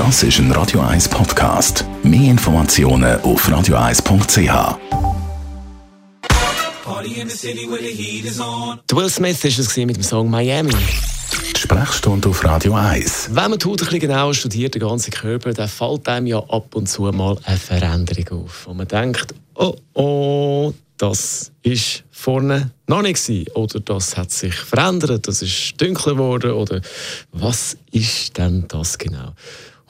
Das ist ein Radio 1 Podcast. Mehr Informationen auf radio1.ch. Will Smith war es mit dem Song Miami. Die Sprechstunde auf Radio 1. Wenn man die Haut ein bisschen genauer studiert, den ganzen Körper, dann fällt einem ja ab und zu mal eine Veränderung auf. Und man denkt, oh oh, das ist vorne noch nicht gewesen. Oder das hat sich verändert, das ist dunkler geworden. Oder was ist denn das genau?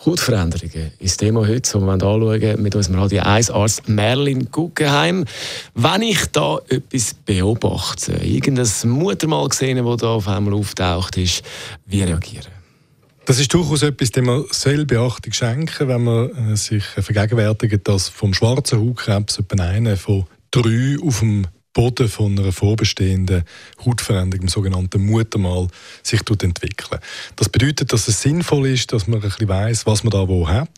Hautveränderungen ist das Thema heute, das wir anschauen mit unserem Radio 1 Arzt Merlin Guggenheim. Wenn ich da etwas beobachte, irgendein Muttermal gesehen, das da auf einmal auftaucht ist, wie reagieren? Das ist durchaus etwas, dem man soll Beachtung schenken wenn man äh, sich vergegenwärtigt, dass vom schwarzen Hautkrebs etwa einer von drei auf dem Boden von einer vorbestehenden Hautveränderung, dem sogenannten Muttermal, sich entwickeln. Das bedeutet, dass es sinnvoll ist, dass man ein bisschen weiss, was man da wo hat.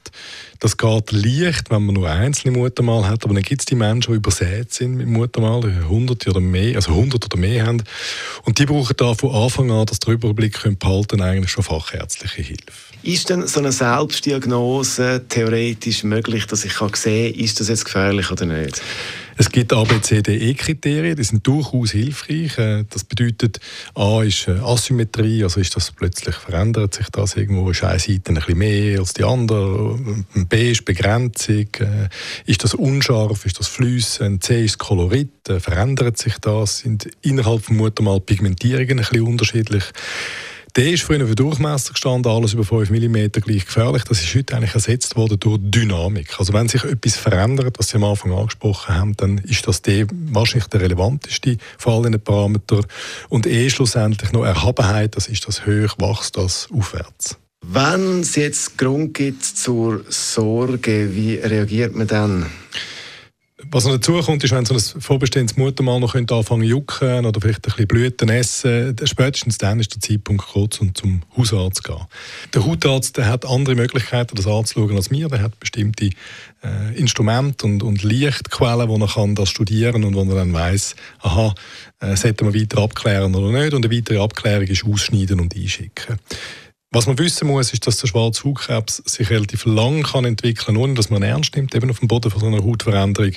Das geht leicht, wenn man nur einzelne Muttermal hat, aber dann gibt es die Menschen, die übersät sind mit Muttermal, hunderte oder mehr, also hundert oder mehr haben. Und die brauchen da von Anfang an, dass der Überblick behalten eigentlich schon fachärztliche Hilfe. Ist denn so eine Selbstdiagnose theoretisch möglich, dass ich kann sehen kann, ist das jetzt gefährlich oder nicht? Es gibt ABCDE-Kriterien, die sind durchaus hilfreich. Äh, das bedeutet, A ist äh, Asymmetrie, also ist das plötzlich verändert sich das irgendwo, ist eine Seite ein bisschen mehr als die andere. B ist Begrenzung, äh, ist das unscharf, ist das Flüssen, C ist Kolorit, verändert sich das, sind innerhalb vom Muttermal Pigmentierungen ein bisschen unterschiedlich. Der ist früher für Durchmesser gestanden, alles über 5 mm gleich gefährlich. Das ist heute eigentlich ersetzt worden durch Dynamik. Also wenn sich etwas verändert, was Sie am Anfang angesprochen haben, dann ist das der wahrscheinlich der relevanteste von allen Parametern. Und eh schlussendlich noch Erhabenheit, das ist das hoch, wächst das aufwärts. Wenn es jetzt Grund gibt zur Sorge, wie reagiert man dann? Was noch dazu kommt, ist, wenn so ein vorbestehendes Muttermal noch anfangen jucken oder vielleicht ein bisschen Blüten essen, spätestens dann ist der Zeitpunkt kurz, um zum Hausarzt zu gehen. Der Hautarzt der hat andere Möglichkeiten, das anzuschauen als wir. Der hat bestimmte äh, Instrumente und, und Lichtquellen, wo er kann das studieren und wo er dann weiss, aha, äh, sollte man weiter abklären oder nicht. Und eine weitere Abklärung ist ausschneiden und einschicken. Was man wissen muss, ist, dass der schwarze Hautkrebs sich relativ lang kann entwickeln ohne dass man ernst nimmt, eben auf dem Boden von so einer Hautveränderung.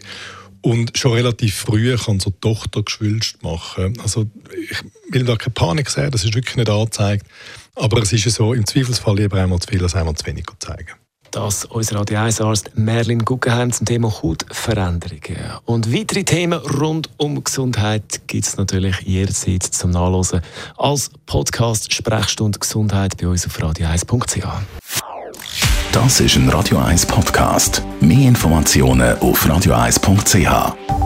Und schon relativ früh kann so Tochter geschwülst machen. Also ich will da keine Panik sehen, das ist wirklich nicht angezeigt. Aber es ist ja so, im Zweifelsfall lieber einmal zu viel als einmal zu wenig zeigen. Das unser Radio 1 Arzt Merlin Guggenheim zum Thema Hautveränderungen. Und weitere Themen rund um Gesundheit gibt es natürlich jederzeit zum Nachlesen als Podcast Sprechstunde Gesundheit bei uns auf radio1.ch. Das ist ein Radio 1 Podcast. Mehr Informationen auf radio1.ch.